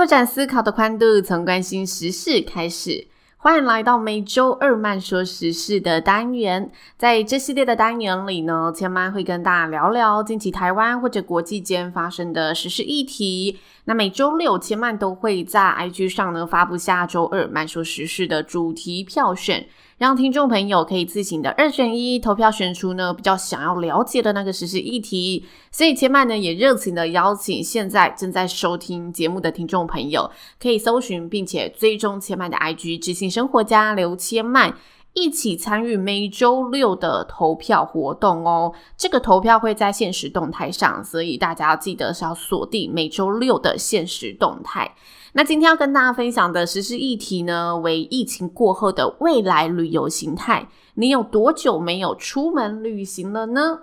拓展思考的宽度，从关心时事开始。欢迎来到每周二慢说时事的单元。在这系列的单元里呢，千曼会跟大家聊聊近期台湾或者国际间发生的时事议题。那每周六，千曼都会在 IG 上呢发布下周二慢说时事的主题票选。让听众朋友可以自行的二选一投票选出呢比较想要了解的那个时事议题，所以千嫚呢也热情的邀请现在正在收听节目的听众朋友，可以搜寻并且追踪千嫚的 IG 知性生活家刘千嫚，一起参与每周六的投票活动哦。这个投票会在限时动态上，所以大家要记得是要锁定每周六的限时动态。那今天要跟大家分享的时事议题呢，为疫情过后的未来旅游形态。你有多久没有出门旅行了呢？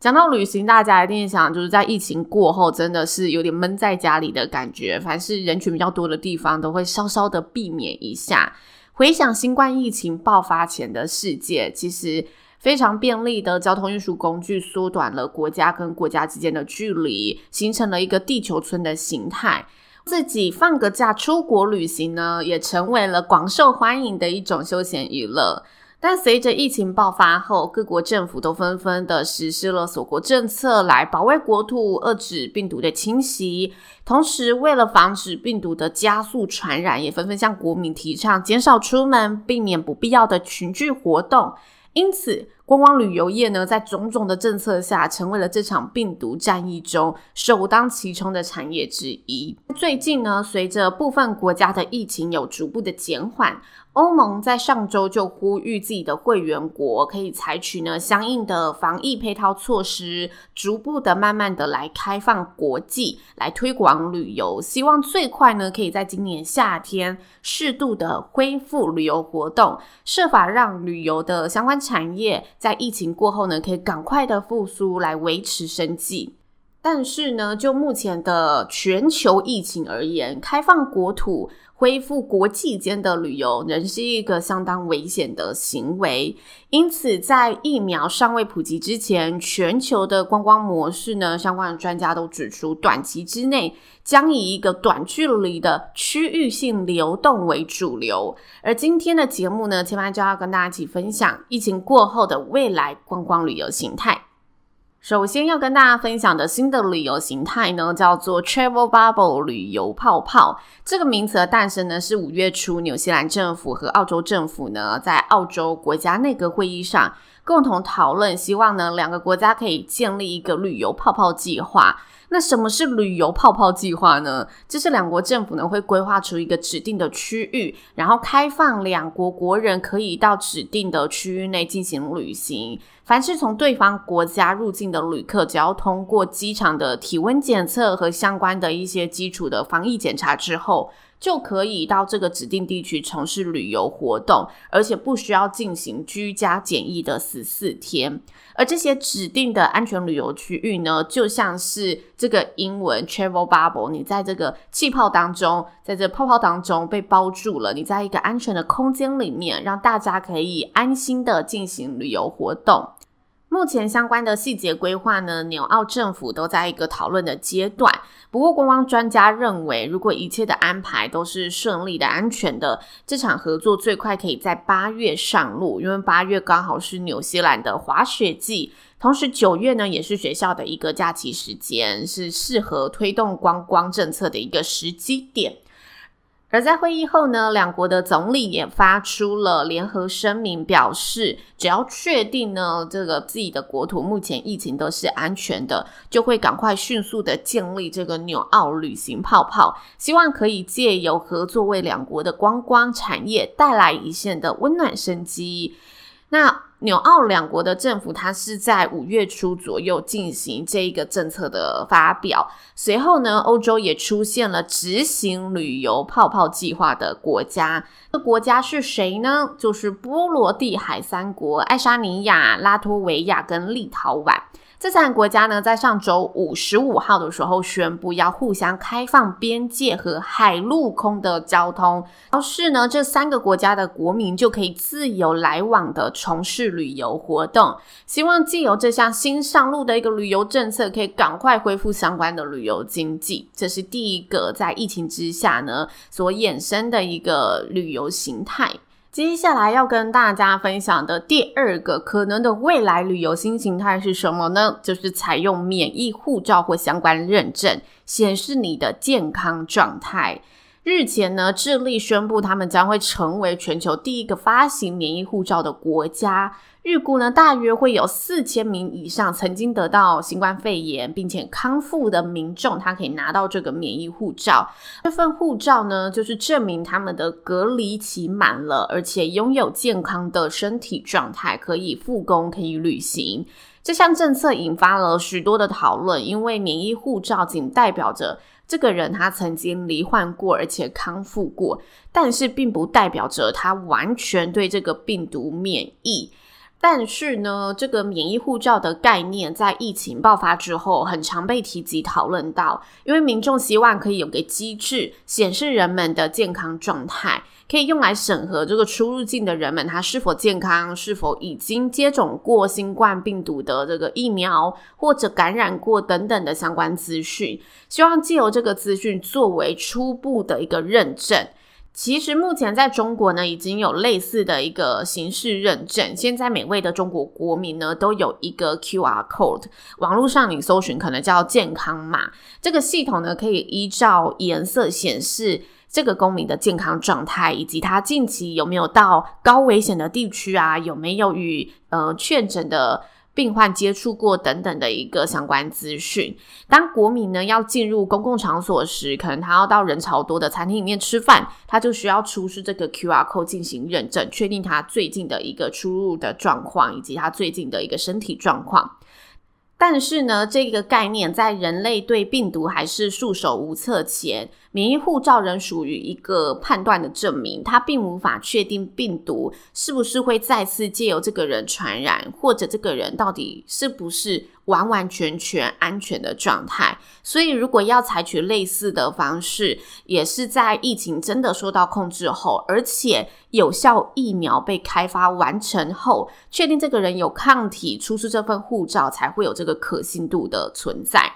讲到旅行，大家一定想，就是在疫情过后，真的是有点闷在家里的感觉。凡是人群比较多的地方，都会稍稍的避免一下。回想新冠疫情爆发前的世界，其实非常便利的交通运输工具，缩短了国家跟国家之间的距离，形成了一个地球村的形态。自己放个假出国旅行呢，也成为了广受欢迎的一种休闲娱乐。但随着疫情爆发后，各国政府都纷纷的实施了锁国政策，来保卫国土，遏制病毒的侵袭。同时，为了防止病毒的加速传染，也纷纷向国民提倡减少出门，避免不必要的群聚活动。因此，观光旅游业呢，在种种的政策下，成为了这场病毒战役中首当其冲的产业之一。最近呢，随着部分国家的疫情有逐步的减缓，欧盟在上周就呼吁自己的会员国可以采取呢相应的防疫配套措施，逐步的、慢慢的来开放国际，来推广旅游。希望最快呢，可以在今年夏天适度的恢复旅游活动，设法让旅游的相关产业在疫情过后呢，可以赶快的复苏，来维持生计。但是呢，就目前的全球疫情而言，开放国土、恢复国际间的旅游，仍是一个相当危险的行为。因此，在疫苗尚未普及之前，全球的观光模式呢，相关的专家都指出，短期之内将以一个短距离的区域性流动为主流。而今天的节目呢，千嫚就要跟大家一起分享疫情过后的未来观光旅游形态。首先要跟大家分享的新的旅游形态呢，叫做 Travel Bubble 旅游泡泡。这个名词的诞生呢，是五月初纽西兰政府和澳洲政府呢，在澳洲国家内阁会议上共同讨论，希望呢两个国家可以建立一个旅游泡泡计划。那什么是旅游泡泡计划呢？就是两国政府呢会规划出一个指定的区域，然后开放两国国人可以到指定的区域内进行旅行。凡是从对方国家入境的旅客，只要通过机场的体温检测和相关的一些基础的防疫检查之后，就可以到这个指定地区从事旅游活动，而且不需要进行居家检疫的十四天。而这些指定的安全旅游区域呢，就像是这个英文 travel bubble，你在这个气泡当中，在这泡泡当中被包住了，你在一个安全的空间里面，让大家可以安心的进行旅游活动。目前相关的细节规划呢，纽澳政府都在一个讨论的阶段。不过，观光专家认为，如果一切的安排都是顺利的、安全的，这场合作最快可以在八月上路，因为八月刚好是纽西兰的滑雪季，同时九月呢也是学校的一个假期时间，是适合推动观光政策的一个时机点。而在会议后呢，两国的总理也发出了联合声明，表示只要确定呢，这个自己的国土目前疫情都是安全的，就会赶快迅速的建立这个纽澳旅行泡泡，希望可以借由合作为两国的观光产业带来一线的温暖生机。那纽澳两国的政府，它是在五月初左右进行这一个政策的发表。随后呢，欧洲也出现了执行旅游泡泡计划的国家。这国家是谁呢？就是波罗的海三国：爱沙尼亚、拉脱维亚跟立陶宛。这三个国家呢，在上周五十五号的时候宣布要互相开放边界和海陆空的交通，而是呢，这三个国家的国民就可以自由来往的从事旅游活动。希望借由这项新上路的一个旅游政策，可以赶快恢复相关的旅游经济。这是第一个在疫情之下呢，所衍生的一个旅游形态。接下来要跟大家分享的第二个可能的未来旅游新形态是什么呢？就是采用免疫护照或相关认证，显示你的健康状态。日前呢，智利宣布他们将会成为全球第一个发行免疫护照的国家。预估呢，大约会有四千名以上曾经得到新冠肺炎并且康复的民众，他可以拿到这个免疫护照。这份护照呢，就是证明他们的隔离期满了，而且拥有健康的身体状态，可以复工，可以旅行。这项政策引发了许多的讨论，因为免疫护照仅代表着这个人他曾经罹患过，而且康复过，但是并不代表着他完全对这个病毒免疫。但是呢，这个免疫护照的概念在疫情爆发之后，很常被提及讨论到，因为民众希望可以有个机制显示人们的健康状态，可以用来审核这个出入境的人们他是否健康，是否已经接种过新冠病毒的这个疫苗，或者感染过等等的相关资讯，希望借由这个资讯作为初步的一个认证。其实目前在中国呢，已经有类似的一个形式认证。现在每位的中国国民呢，都有一个 QR code，网络上你搜寻可能叫健康码。这个系统呢，可以依照颜色显示这个公民的健康状态，以及他近期有没有到高危险的地区啊，有没有与呃确诊的。病患接触过等等的一个相关资讯。当国民呢要进入公共场所时，可能他要到人潮多的餐厅里面吃饭，他就需要出示这个 QR code 进行认证，确定他最近的一个出入的状况以及他最近的一个身体状况。但是呢，这个概念在人类对病毒还是束手无策前，免疫护照仍属于一个判断的证明，它并无法确定病毒是不是会再次借由这个人传染，或者这个人到底是不是完完全全安全的状态，所以如果要采取类似的方式，也是在疫情真的受到控制后，而且有效疫苗被开发完成后，确定这个人有抗体，出示这份护照才会有这个可信度的存在。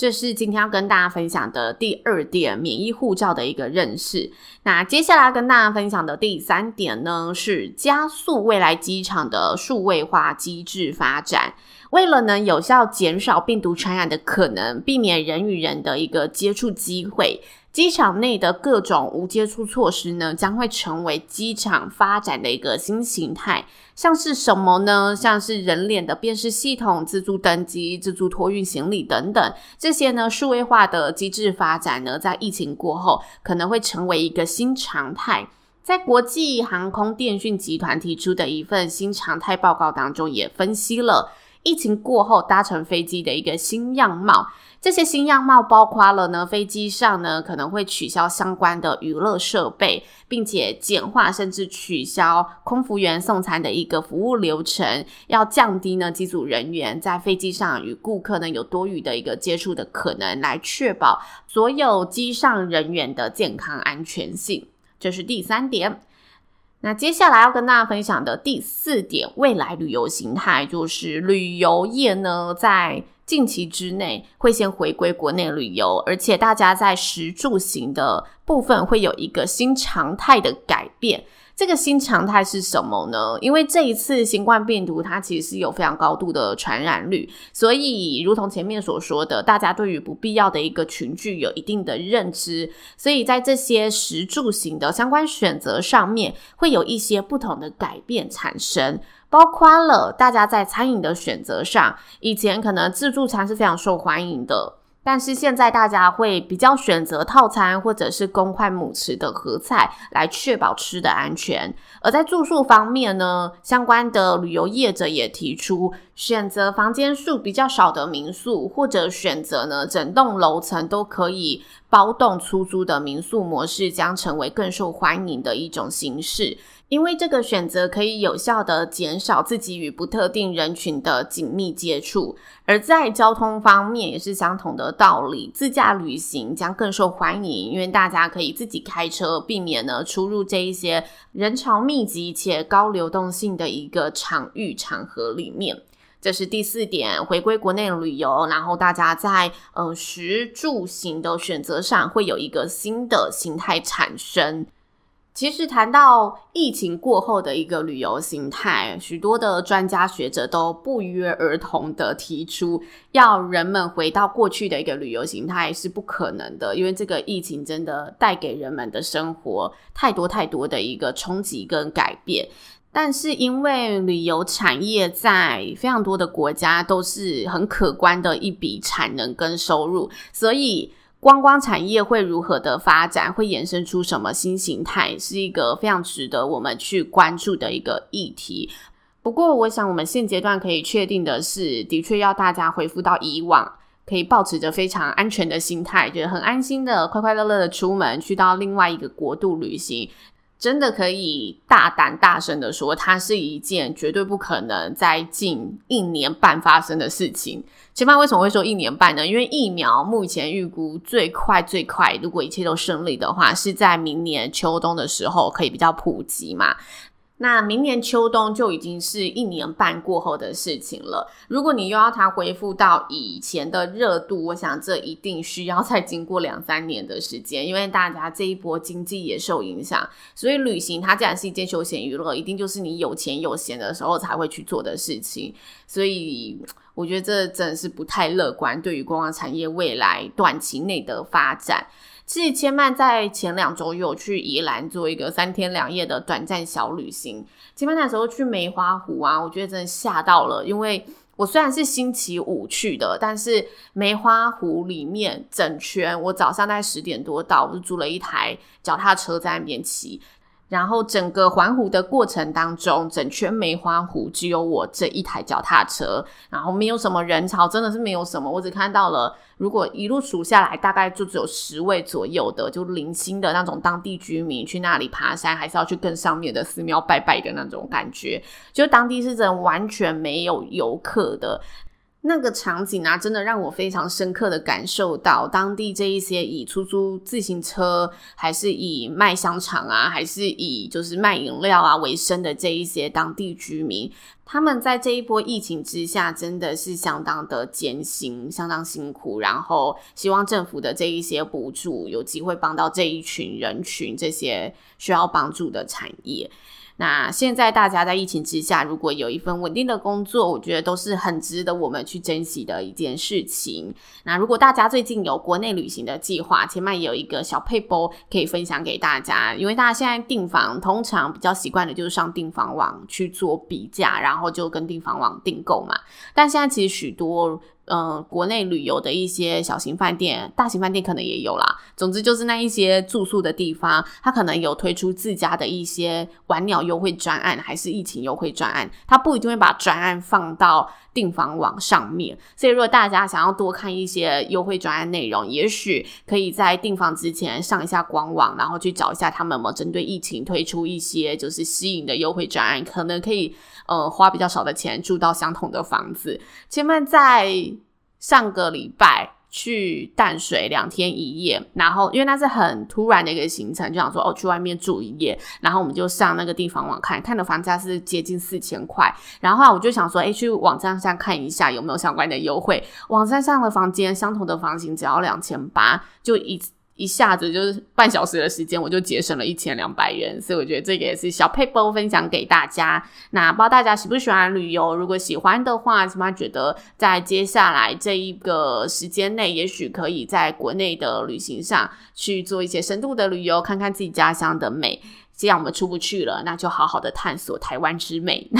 这是今天要跟大家分享的第二点，免疫护照的一个认识。那接下来跟大家分享的第三点呢，是加速未来机场的数位化机制发展。为了能有效减少病毒传染的可能，避免人与人的一个接触机会，机场内的各种无接触措施呢，将会成为机场发展的一个新形态。像是什么呢？像是人脸的辨识系统、自助登机、自助托运行李等等，这些呢，数位化的机制发展呢，在疫情过后可能会成为一个新常态。在国际航空电讯集团提出的一份新常态报告当中，也分析了。疫情过后搭乘飞机的一个新样貌，这些新样貌包括了呢，飞机上呢可能会取消相关的娱乐设备，并且简化甚至取消空服员送餐的一个服务流程，要降低呢机组人员在飞机上与顾客呢有多余的一个接触的可能，来确保所有机上人员的健康安全性。这是第三点。那接下来要跟大家分享的第四点，未来旅游形态就是旅游业呢，在近期之内会先回归国内旅游，而且大家在食住行的部分会有一个新常态的改变。这个新常态是什么呢？因为这一次新冠病毒它其实是有非常高度的传染率，所以如同前面所说的，大家对于不必要的一个群聚有一定的认知，所以在这些食住行的相关选择上面会有一些不同的改变产生，包括了大家在餐饮的选择上，以前可能自助餐是非常受欢迎的。但是现在大家会比较选择套餐或者是公筷母匙的合菜来确保吃的安全。而在住宿方面呢，相关的旅游业者也提出，选择房间数比较少的民宿，或者选择呢整栋楼层都可以包栋出租的民宿模式，将成为更受欢迎的一种形式。因为这个选择可以有效地减少自己与不特定人群的紧密接触，而在交通方面也是相同的道理。自驾旅行将更受欢迎，因为大家可以自己开车，避免呢出入这一些人潮密集且高流动性的一个场域场合里面。这是第四点，回归国内旅游，然后大家在呃食住行的选择上会有一个新的形态产生。其实谈到疫情过后的一个旅游形态，许多的专家学者都不约而同的提出，要人们回到过去的一个旅游形态是不可能的，因为这个疫情真的带给人们的生活太多太多的一个冲击跟改变。但是因为旅游产业在非常多的国家都是很可观的一笔产能跟收入，所以。观光产业会如何的发展，会衍生出什么新形态，是一个非常值得我们去关注的一个议题。不过，我想我们现阶段可以确定的是，的确要大家恢复到以往，可以保持着非常安全的心态，觉得很安心的、快快乐乐的出门，去到另外一个国度旅行。真的可以大胆大声的说，它是一件绝对不可能在近一年半发生的事情。前面为什么会说一年半呢？因为疫苗目前预估最快最快，如果一切都顺利的话，是在明年秋冬的时候可以比较普及嘛。那明年秋冬就已经是一年半过后的事情了。如果你又要它恢复到以前的热度，我想这一定需要再经过两三年的时间，因为大家这一波经济也受影响。所以旅行它既然是一件休闲娱乐，一定就是你有钱有闲的时候才会去做的事情。所以我觉得这真的是不太乐观，对于观光产业未来短期内的发展。其实千曼在前两周有去宜兰做一个三天两夜的短暂小旅行。千曼那时候去梅花湖啊，我觉得真的吓到了，因为我虽然是星期五去的，但是梅花湖里面整圈，我早上大概十点多到，我就租了一台脚踏车在那边骑。然后整个环湖的过程当中，整圈梅花湖只有我这一台脚踏车，然后没有什么人潮，真的是没有什么。我只看到了，如果一路数下来，大概就只有十位左右的，就零星的那种当地居民去那里爬山，还是要去更上面的寺庙拜拜的那种感觉。就当地是真完全没有游客的。那个场景啊，真的让我非常深刻的感受到当地这一些以出租自行车，还是以卖香肠啊，还是以就是卖饮料啊为生的这一些当地居民，他们在这一波疫情之下，真的是相当的艰辛，相当辛苦。然后希望政府的这一些补助，有机会帮到这一群人群，这些需要帮助的产业。那现在大家在疫情之下，如果有一份稳定的工作，我觉得都是很值得我们去珍惜的一件事情。那如果大家最近有国内旅行的计划，前面有一个小撇步可以分享给大家，因为大家现在订房通常比较习惯的就是上订房网去做比价，然后就跟订房网订购嘛。但现在其实许多。嗯、国内旅游的一些小型饭店、大型饭店可能也有啦。总之就是那一些住宿的地方，它可能有推出自家的一些晚鸟优惠专案，还是疫情优惠专案，它不一定会把专案放到订房网上面。所以如果大家想要多看一些优惠专案内容，也许可以在订房之前上一下官网，然后去找一下他们有没有针对疫情推出一些就是吸引的优惠专案，可能可以。呃，花比较少的钱住到相同的房子。前面在上个礼拜去淡水两天一夜，然后因为那是很突然的一个行程，就想说哦，去外面住一夜，然后我们就上那个地方网看，看的房价是接近四千块，然后我就想说，诶，去网站上看一下有没有相关的优惠。网站上的房间相同的房型只要两千八，就一。一下子就是半小时的时间，我就节省了一千两百元，所以我觉得这个也是小撇步分享给大家。那不知道大家喜不喜欢旅游？如果喜欢的话，起码觉得在接下来这一个时间内，也许可以在国内的旅行上去做一些深度的旅游，看看自己家乡的美。既然我们出不去了，那就好好的探索台湾之美。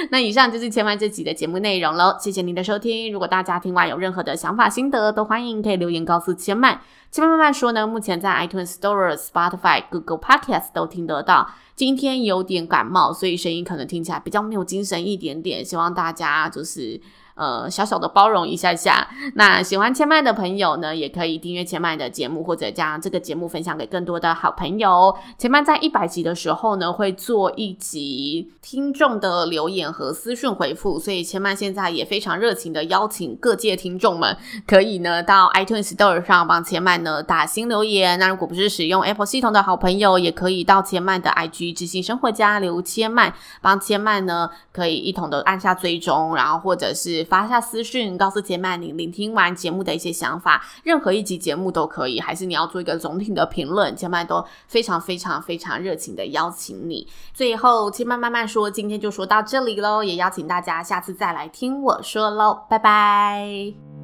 那以上就是千万这集的节目内容喽，谢谢您的收听。如果大家听完有任何的想法心得，都欢迎可以留言告诉千万。千万慢慢说呢，目前在 iTunes Store、Spotify、Google Podcast 都听得到。今天有点感冒，所以声音可能听起来比较没有精神一点点，希望大家就是。呃，小小的包容一下下。那喜欢千麦的朋友呢，也可以订阅千麦的节目，或者将这个节目分享给更多的好朋友。千麦在一百集的时候呢，会做一集听众的留言和私讯回复，所以千麦现在也非常热情的邀请各界听众们，可以呢到 iTunes Store 上帮千麦呢打新留言。那如果不是使用 Apple 系统的好朋友，也可以到千麦的 IG 知性生活家留千麦，帮千麦呢可以一同的按下追踪，然后或者是。发下私讯，告诉杰曼你聆听完节目的一些想法，任何一集节目都可以，还是你要做一个总体的评论，杰曼都非常非常非常热情的邀请你。最后，杰曼慢慢说，今天就说到这里喽，也邀请大家下次再来听我说喽，拜拜。